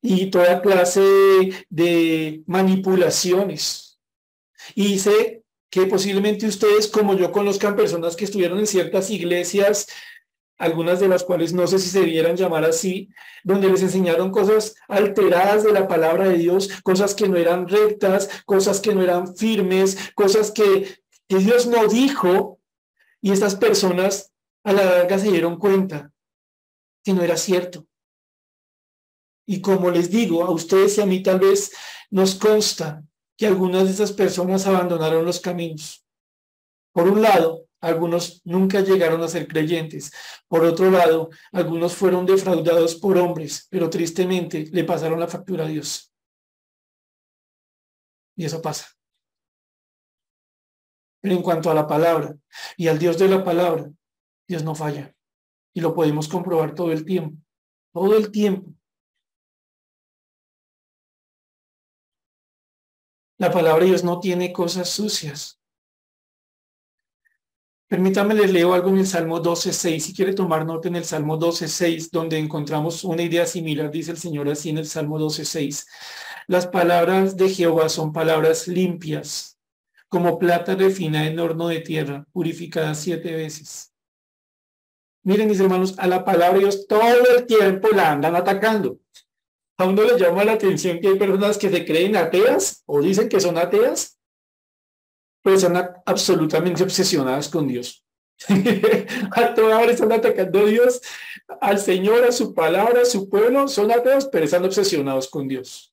y toda clase de manipulaciones. Y sé que posiblemente ustedes, como yo, conozcan personas que estuvieron en ciertas iglesias algunas de las cuales no sé si se debieran llamar así, donde les enseñaron cosas alteradas de la palabra de Dios, cosas que no eran rectas, cosas que no eran firmes, cosas que, Dios no dijo, y estas personas a la larga se dieron cuenta que no era cierto. Y como les digo, a ustedes y a mí tal vez nos consta que algunas de esas personas abandonaron los caminos. Por un lado, algunos nunca llegaron a ser creyentes. Por otro lado, algunos fueron defraudados por hombres, pero tristemente le pasaron la factura a Dios. Y eso pasa. Pero en cuanto a la palabra y al Dios de la palabra, Dios no falla. Y lo podemos comprobar todo el tiempo. Todo el tiempo. La palabra de Dios no tiene cosas sucias. Permítame les leo algo en el Salmo 12.6. Si quiere tomar nota en el Salmo 12.6, donde encontramos una idea similar, dice el Señor así en el Salmo 12.6. Las palabras de Jehová son palabras limpias, como plata refinada en horno de tierra, purificada siete veces. Miren, mis hermanos, a la palabra de Dios todo el tiempo la andan atacando. A uno le llama la atención que hay personas que se creen ateas o dicen que son ateas, pero están absolutamente obsesionadas con Dios. a toda hora están atacando a Dios, al Señor, a su palabra, a su pueblo, son ateos, pero están obsesionados con Dios.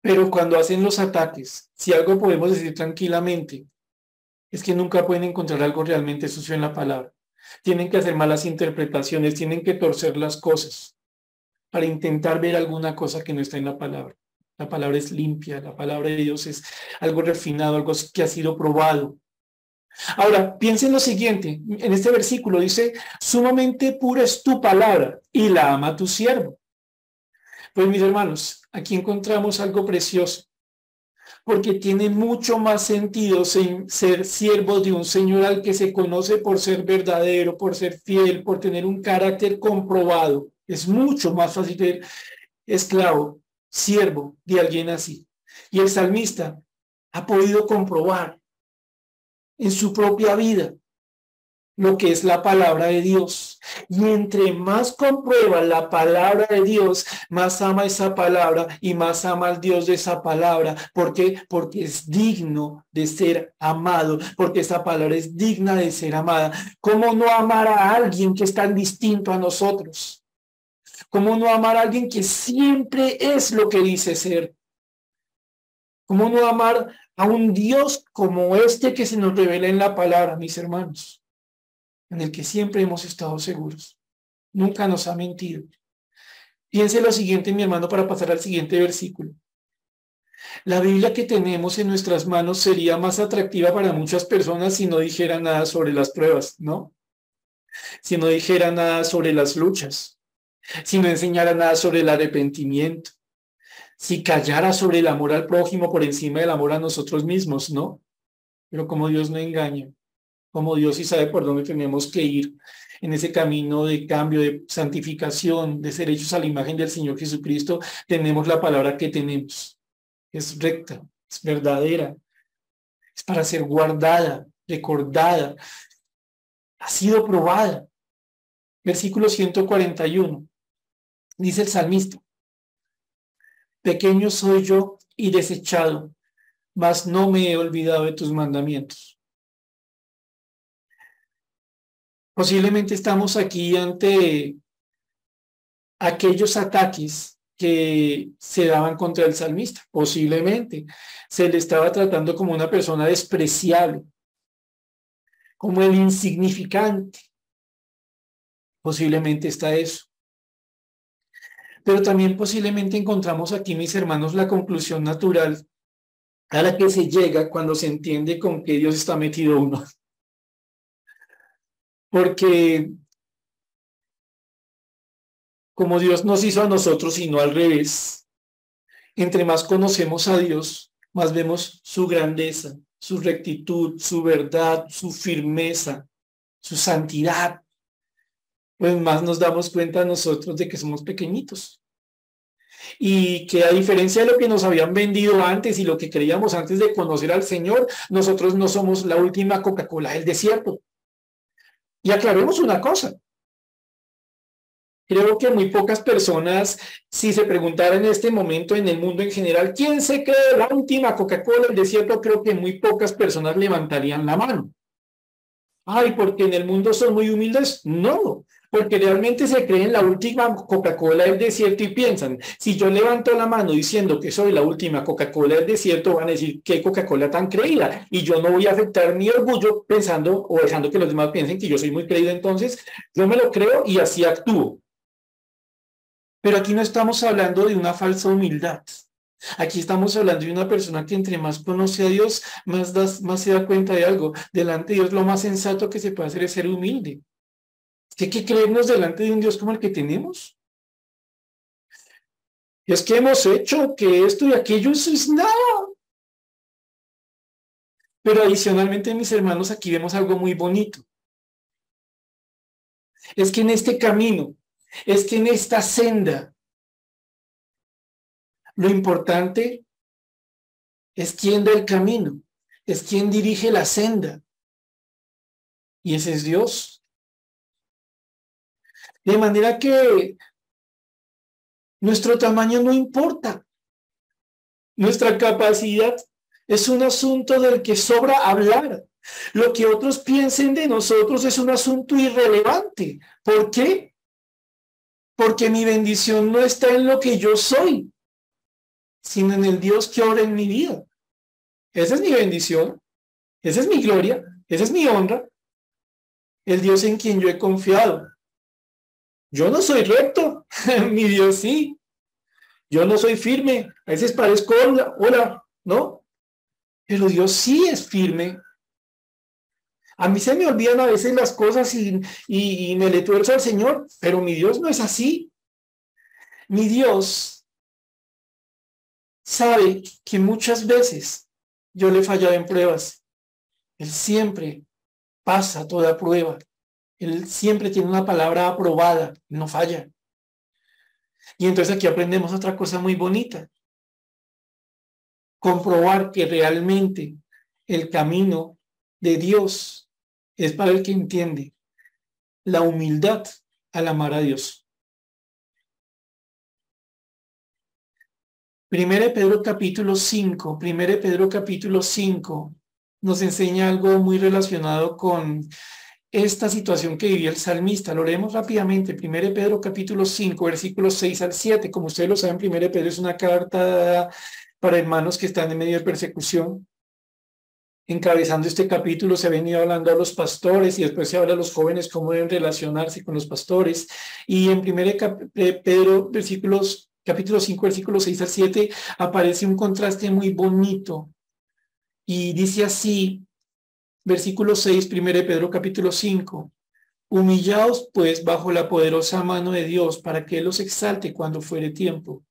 Pero cuando hacen los ataques, si algo podemos decir tranquilamente, es que nunca pueden encontrar algo realmente sucio en la palabra. Tienen que hacer malas interpretaciones, tienen que torcer las cosas para intentar ver alguna cosa que no está en la palabra. La palabra es limpia, la palabra de Dios es algo refinado, algo que ha sido probado. Ahora, piensen lo siguiente, en este versículo dice, sumamente pura es tu palabra y la ama tu siervo. Pues mis hermanos, aquí encontramos algo precioso, porque tiene mucho más sentido ser siervo de un Señor al que se conoce por ser verdadero, por ser fiel, por tener un carácter comprobado. Es mucho más fácil ser esclavo, siervo de alguien así. Y el salmista ha podido comprobar en su propia vida lo que es la palabra de Dios. Y entre más comprueba la palabra de Dios, más ama esa palabra y más ama al Dios de esa palabra. ¿Por qué? Porque es digno de ser amado, porque esa palabra es digna de ser amada. ¿Cómo no amar a alguien que es tan distinto a nosotros? ¿Cómo no amar a alguien que siempre es lo que dice ser? ¿Cómo no amar a un Dios como este que se nos revela en la palabra, mis hermanos? en el que siempre hemos estado seguros. Nunca nos ha mentido. Piense lo siguiente, mi hermano, para pasar al siguiente versículo. La Biblia que tenemos en nuestras manos sería más atractiva para muchas personas si no dijera nada sobre las pruebas, ¿no? Si no dijera nada sobre las luchas, si no enseñara nada sobre el arrepentimiento, si callara sobre el amor al prójimo por encima del amor a nosotros mismos, ¿no? Pero como Dios no engaña, como Dios y sabe por dónde tenemos que ir en ese camino de cambio, de santificación, de ser hechos a la imagen del Señor Jesucristo, tenemos la palabra que tenemos. Es recta, es verdadera, es para ser guardada, recordada, ha sido probada. Versículo 141, dice el salmista, pequeño soy yo y desechado, mas no me he olvidado de tus mandamientos. Posiblemente estamos aquí ante aquellos ataques que se daban contra el salmista. Posiblemente se le estaba tratando como una persona despreciable, como el insignificante. Posiblemente está eso. Pero también posiblemente encontramos aquí, mis hermanos, la conclusión natural a la que se llega cuando se entiende con que Dios está metido uno. Porque como Dios nos hizo a nosotros y no al revés, entre más conocemos a Dios, más vemos su grandeza, su rectitud, su verdad, su firmeza, su santidad, pues más nos damos cuenta nosotros de que somos pequeñitos. Y que a diferencia de lo que nos habían vendido antes y lo que creíamos antes de conocer al Señor, nosotros no somos la última Coca-Cola del desierto. Y aclaremos una cosa. Creo que muy pocas personas, si se preguntara en este momento en el mundo en general, ¿quién se cree la última Coca-Cola del desierto? Creo que muy pocas personas levantarían la mano. Ay, porque en el mundo son muy humildes. No, porque realmente se creen la última Coca-Cola del desierto y piensan, si yo levanto la mano diciendo que soy la última Coca-Cola del desierto, van a decir, ¿qué Coca-Cola tan creída? Y yo no voy a afectar mi orgullo pensando o dejando que los demás piensen que yo soy muy creído, entonces yo me lo creo y así actúo. Pero aquí no estamos hablando de una falsa humildad. Aquí estamos hablando de una persona que entre más conoce a Dios, más, más se da cuenta de algo. Delante de Dios lo más sensato que se puede hacer es ser humilde. ¿Qué que creernos delante de un Dios como el que tenemos. Es que hemos hecho que esto y aquello, eso es nada. Pero adicionalmente, mis hermanos, aquí vemos algo muy bonito. Es que en este camino, es que en esta senda, lo importante es quien da el camino, es quien dirige la senda. Y ese es Dios. De manera que nuestro tamaño no importa. Nuestra capacidad es un asunto del que sobra hablar. Lo que otros piensen de nosotros es un asunto irrelevante. ¿Por qué? Porque mi bendición no está en lo que yo soy, sino en el Dios que obra en mi vida. Esa es mi bendición, esa es mi gloria, esa es mi honra, el Dios en quien yo he confiado. Yo no soy recto, mi Dios sí. Yo no soy firme, a veces parezco hola, ¿no? Pero Dios sí es firme. A mí se me olvidan a veces las cosas y, y, me le tuerzo al Señor, pero mi Dios no es así. Mi Dios sabe que muchas veces yo le he fallado en pruebas. Él siempre pasa toda prueba. Él siempre tiene una palabra aprobada, no falla. Y entonces aquí aprendemos otra cosa muy bonita. Comprobar que realmente el camino de Dios es para el que entiende la humildad al amar a Dios. Primero Pedro capítulo 5, primero Pedro capítulo 5 nos enseña algo muy relacionado con esta situación que vivía el salmista. Lo leemos rápidamente. 1 Pedro capítulo 5, versículos 6 al 7. Como ustedes lo saben, 1 Pedro es una carta para hermanos que están en medio de persecución. Encabezando este capítulo se ha venido hablando a los pastores y después se habla a los jóvenes cómo deben relacionarse con los pastores. Y en 1 Pedro, versículos, capítulo 5, versículos 6 al 7, aparece un contraste muy bonito. Y dice así, Versículo 6, 1 Pedro capítulo 5. Humillaos pues bajo la poderosa mano de Dios para que Él los exalte cuando fuere tiempo,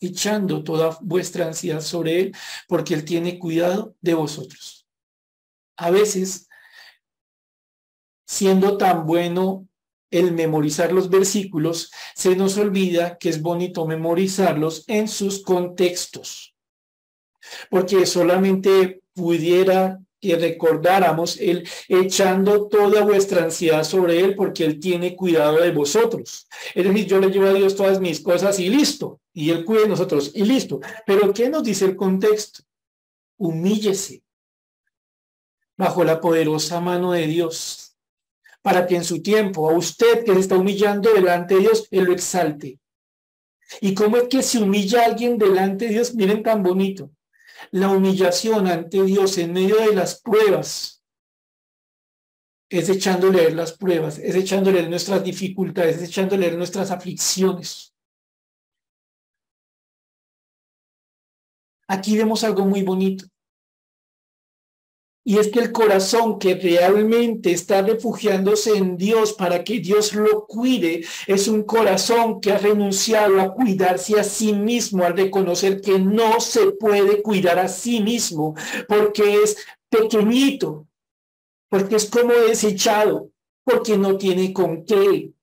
echando toda vuestra ansiedad sobre Él, porque Él tiene cuidado de vosotros. A veces, siendo tan bueno el memorizar los versículos, se nos olvida que es bonito memorizarlos en sus contextos, porque solamente pudiera que recordáramos él echando toda vuestra ansiedad sobre él porque él tiene cuidado de vosotros. Es decir, yo le llevo a Dios todas mis cosas y listo, y él cuida de nosotros y listo. Pero ¿qué nos dice el contexto? Humíllese bajo la poderosa mano de Dios para que en su tiempo a usted que se está humillando delante de Dios, él lo exalte. ¿Y cómo es que se humilla alguien delante de Dios? Miren tan bonito la humillación ante Dios en medio de las pruebas es echándole las pruebas, es echándole nuestras dificultades, es echándole nuestras aflicciones. Aquí vemos algo muy bonito. Y es que el corazón que realmente está refugiándose en Dios para que Dios lo cuide es un corazón que ha renunciado a cuidarse a sí mismo, al reconocer que no se puede cuidar a sí mismo porque es pequeñito, porque es como desechado, porque no tiene con qué,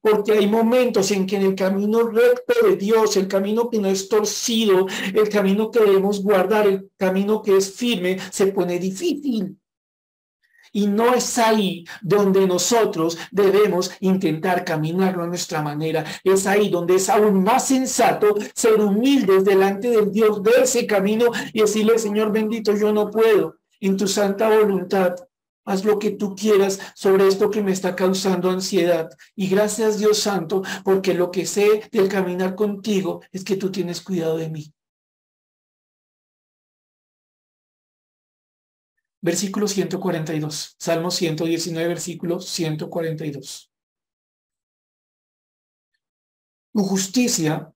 porque hay momentos en que en el camino recto de Dios, el camino que no es torcido, el camino que debemos guardar, el camino que es firme, se pone difícil. Y no es ahí donde nosotros debemos intentar caminarlo a nuestra manera. Es ahí donde es aún más sensato ser humildes delante del Dios de ese camino y decirle, Señor bendito, yo no puedo. En tu santa voluntad, Haz lo que tú quieras sobre esto que me está causando ansiedad. Y gracias Dios Santo, porque lo que sé del caminar contigo es que tú tienes cuidado de mí. Versículo 142, Salmo 119, versículo 142. Tu justicia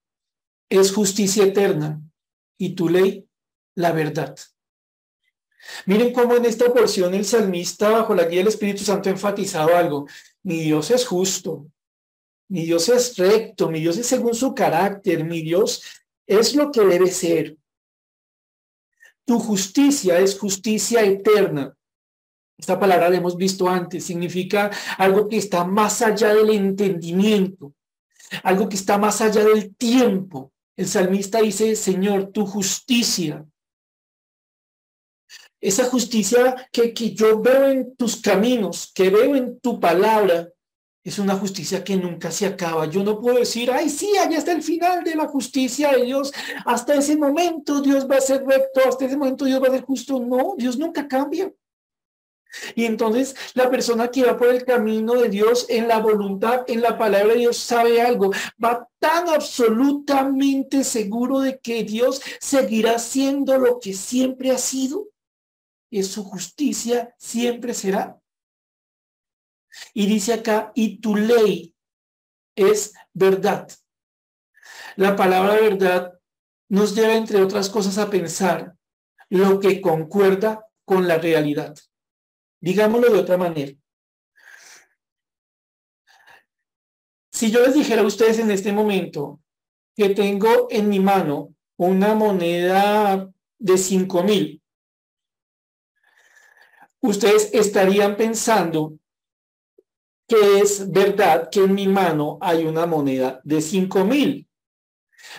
es justicia eterna y tu ley la verdad. Miren cómo en esta porción el salmista, bajo la guía del Espíritu Santo, ha enfatizado algo. Mi Dios es justo, mi Dios es recto, mi Dios es según su carácter, mi Dios es lo que debe ser. Tu justicia es justicia eterna. Esta palabra la hemos visto antes, significa algo que está más allá del entendimiento, algo que está más allá del tiempo. El salmista dice, Señor, tu justicia esa justicia que, que yo veo en tus caminos, que veo en tu palabra, es una justicia que nunca se acaba. Yo no puedo decir, ay, sí, allá está el final de la justicia de Dios. Hasta ese momento Dios va a ser recto, hasta ese momento Dios va a ser justo. No, Dios nunca cambia. Y entonces la persona que va por el camino de Dios en la voluntad, en la palabra de Dios, sabe algo. Va tan absolutamente seguro de que Dios seguirá siendo lo que siempre ha sido. Y su justicia siempre será. Y dice acá, y tu ley es verdad. La palabra verdad nos lleva, entre otras cosas, a pensar lo que concuerda con la realidad. Digámoslo de otra manera. Si yo les dijera a ustedes en este momento que tengo en mi mano una moneda de cinco mil, ustedes estarían pensando que es verdad que en mi mano hay una moneda de cinco mil.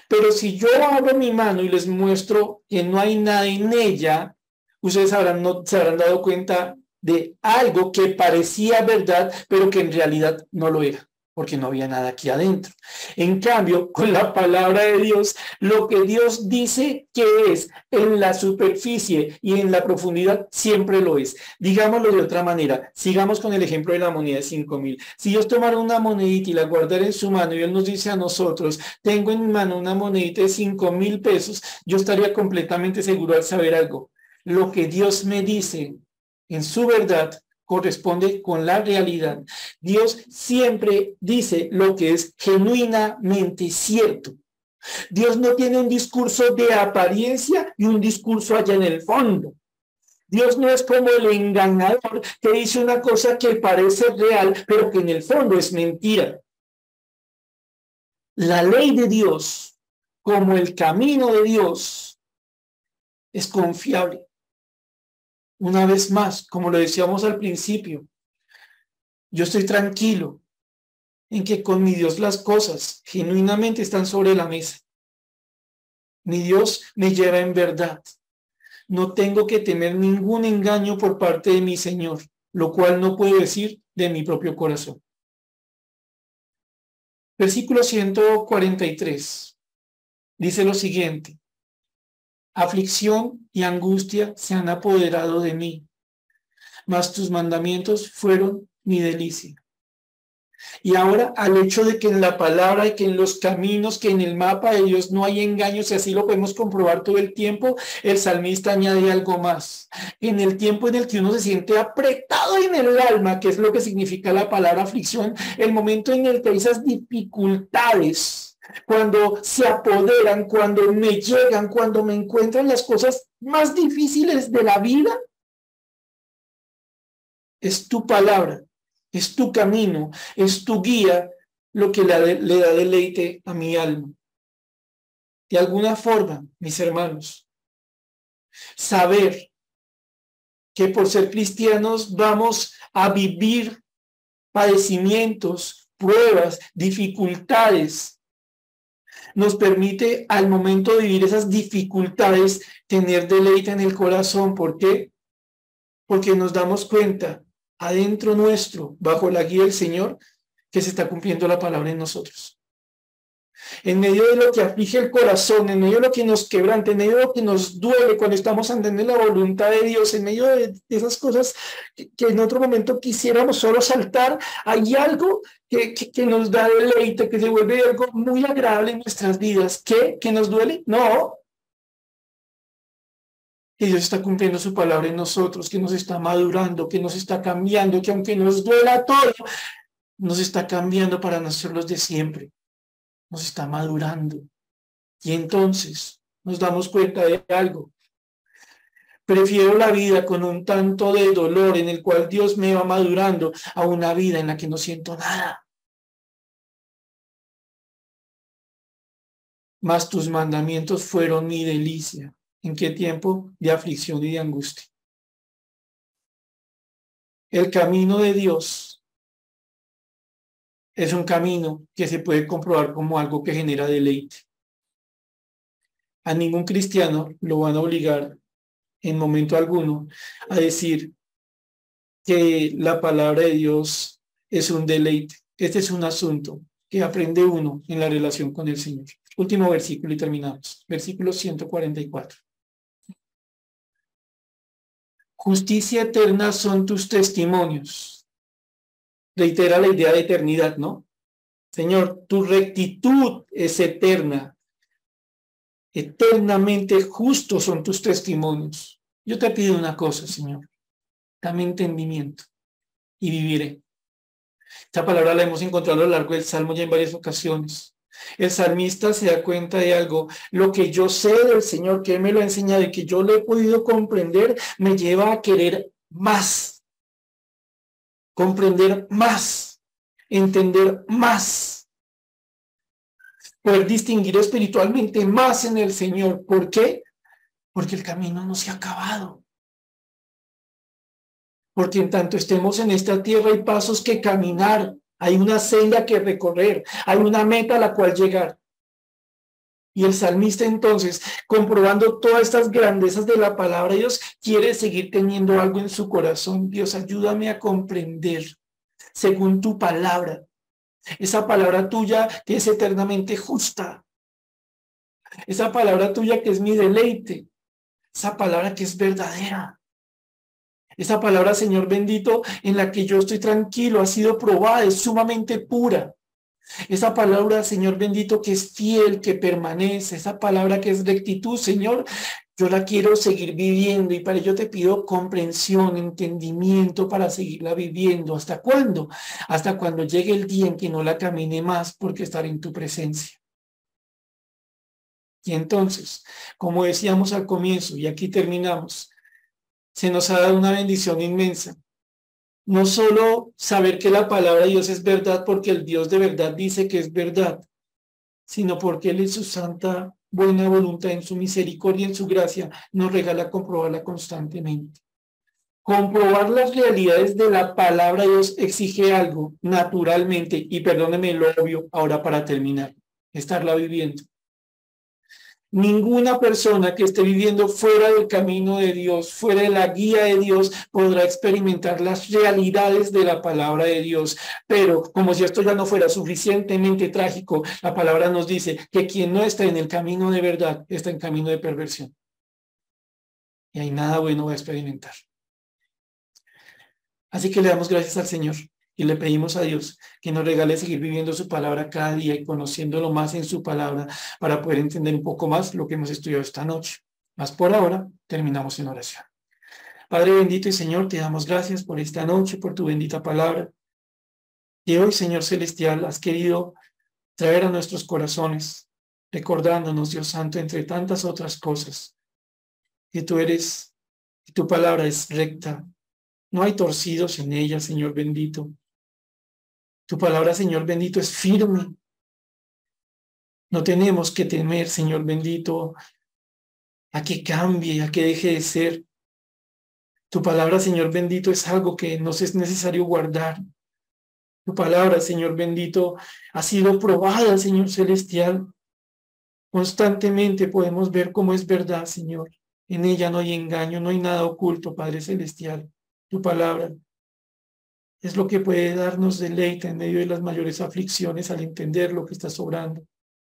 Pero si yo abro mi mano y les muestro que no hay nada en ella, ustedes habrán, no, se habrán dado cuenta de algo que parecía verdad, pero que en realidad no lo era porque no había nada aquí adentro. En cambio, con la palabra de Dios, lo que Dios dice que es en la superficie y en la profundidad, siempre lo es. Digámoslo de otra manera, sigamos con el ejemplo de la moneda de cinco mil. Si Dios tomara una monedita y la guardara en su mano y Él nos dice a nosotros, tengo en mi mano una monedita de cinco mil pesos, yo estaría completamente seguro al saber algo. Lo que Dios me dice en su verdad corresponde con la realidad. Dios siempre dice lo que es genuinamente cierto. Dios no tiene un discurso de apariencia y un discurso allá en el fondo. Dios no es como el engañador que dice una cosa que parece real, pero que en el fondo es mentira. La ley de Dios, como el camino de Dios, es confiable. Una vez más, como lo decíamos al principio, yo estoy tranquilo en que con mi Dios las cosas genuinamente están sobre la mesa. Mi Dios me lleva en verdad. No tengo que temer ningún engaño por parte de mi Señor, lo cual no puedo decir de mi propio corazón. Versículo 143 dice lo siguiente aflicción y angustia se han apoderado de mí, mas tus mandamientos fueron mi delicia. Y ahora al hecho de que en la palabra y que en los caminos, que en el mapa de Dios no hay engaños, y así lo podemos comprobar todo el tiempo, el salmista añade algo más. En el tiempo en el que uno se siente apretado en el alma, que es lo que significa la palabra aflicción, el momento en el que esas dificultades, cuando se apoderan, cuando me llegan, cuando me encuentran las cosas más difíciles de la vida, es tu palabra, es tu camino, es tu guía lo que le, le da deleite a mi alma. De alguna forma, mis hermanos, saber que por ser cristianos vamos a vivir padecimientos, pruebas, dificultades, nos permite al momento de vivir esas dificultades tener deleite en el corazón. ¿Por qué? Porque nos damos cuenta adentro nuestro, bajo la guía del Señor, que se está cumpliendo la palabra en nosotros. En medio de lo que aflige el corazón, en medio de lo que nos quebrante, en medio de lo que nos duele cuando estamos andando en la voluntad de Dios, en medio de esas cosas que, en otro momento quisiéramos solo saltar, hay algo que, que, nos da deleite, que se vuelve algo muy agradable en nuestras vidas. ¿Qué? ¿Que nos duele? No. Que Dios está cumpliendo su palabra en nosotros, que nos está madurando, que nos está cambiando, que aunque nos duela todo, nos está cambiando para nosotros de siempre nos está madurando. Y entonces nos damos cuenta de algo. Prefiero la vida con un tanto de dolor en el cual Dios me va madurando a una vida en la que no siento nada. Mas tus mandamientos fueron mi delicia. ¿En qué tiempo? De aflicción y de angustia. El camino de Dios es un camino que se puede comprobar como algo que genera deleite. A ningún cristiano lo van a obligar en momento alguno a decir que la palabra de Dios es un deleite. Este es un asunto que aprende uno en la relación con el Señor. Último versículo y terminamos. Versículo 144. Justicia eterna son tus testimonios. Reitera la idea de eternidad, ¿no? Señor, tu rectitud es eterna. Eternamente justos son tus testimonios. Yo te pido una cosa, Señor. Dame entendimiento y viviré. Esta palabra la hemos encontrado a lo largo del Salmo ya en varias ocasiones. El salmista se da cuenta de algo. Lo que yo sé del Señor, que Él me lo ha enseñado y que yo le he podido comprender, me lleva a querer más. Comprender más. Entender más. Poder distinguir espiritualmente más en el Señor. ¿Por qué? Porque el camino no se ha acabado. Porque en tanto estemos en esta tierra hay pasos que caminar hay una senda que recorrer, hay una meta a la cual llegar. Y el salmista entonces, comprobando todas estas grandezas de la palabra de Dios, quiere seguir teniendo algo en su corazón. Dios, ayúdame a comprender según tu palabra. Esa palabra tuya que es eternamente justa. Esa palabra tuya que es mi deleite. Esa palabra que es verdadera. Esa palabra, Señor bendito, en la que yo estoy tranquilo, ha sido probada, es sumamente pura. Esa palabra, Señor bendito, que es fiel, que permanece, esa palabra que es rectitud, Señor, yo la quiero seguir viviendo y para ello te pido comprensión, entendimiento para seguirla viviendo. ¿Hasta cuándo? Hasta cuando llegue el día en que no la camine más porque estaré en tu presencia. Y entonces, como decíamos al comienzo, y aquí terminamos, se nos ha dado una bendición inmensa. No solo saber que la palabra de Dios es verdad porque el Dios de verdad dice que es verdad, sino porque Él en su santa buena voluntad, en su misericordia, en su gracia, nos regala comprobarla constantemente. Comprobar las realidades de la palabra de Dios exige algo naturalmente, y perdóneme lo obvio ahora para terminar, estarla viviendo. Ninguna persona que esté viviendo fuera del camino de Dios, fuera de la guía de Dios, podrá experimentar las realidades de la palabra de Dios. Pero como si esto ya no fuera suficientemente trágico, la palabra nos dice que quien no está en el camino de verdad está en camino de perversión. Y hay nada bueno a experimentar. Así que le damos gracias al Señor y le pedimos a Dios que nos regale seguir viviendo su palabra cada día y conociéndolo más en su palabra para poder entender un poco más lo que hemos estudiado esta noche. Más por ahora, terminamos en oración. Padre bendito y Señor, te damos gracias por esta noche, por tu bendita palabra. Y hoy, Señor Celestial, has querido traer a nuestros corazones, recordándonos, Dios Santo, entre tantas otras cosas, que tú eres, y tu palabra es recta, no hay torcidos en ella, Señor bendito. Tu palabra, Señor bendito, es firme. No tenemos que temer, Señor bendito, a que cambie, a que deje de ser. Tu palabra, Señor bendito, es algo que nos es necesario guardar. Tu palabra, Señor bendito, ha sido probada, Señor celestial. Constantemente podemos ver cómo es verdad, Señor. En ella no hay engaño, no hay nada oculto, Padre celestial. Tu palabra es lo que puede darnos deleite en medio de las mayores aflicciones al entender lo que está sobrando.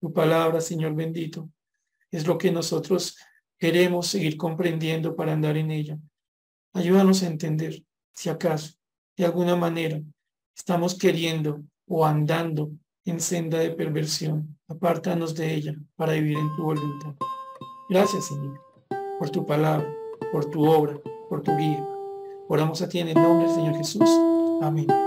Tu palabra, Señor bendito, es lo que nosotros queremos seguir comprendiendo para andar en ella. Ayúdanos a entender si acaso, de alguna manera, estamos queriendo o andando en senda de perversión. Apártanos de ella para vivir en tu voluntad. Gracias, Señor, por tu palabra, por tu obra, por tu guía. Oramos a ti en el nombre del Señor Jesús. Amén.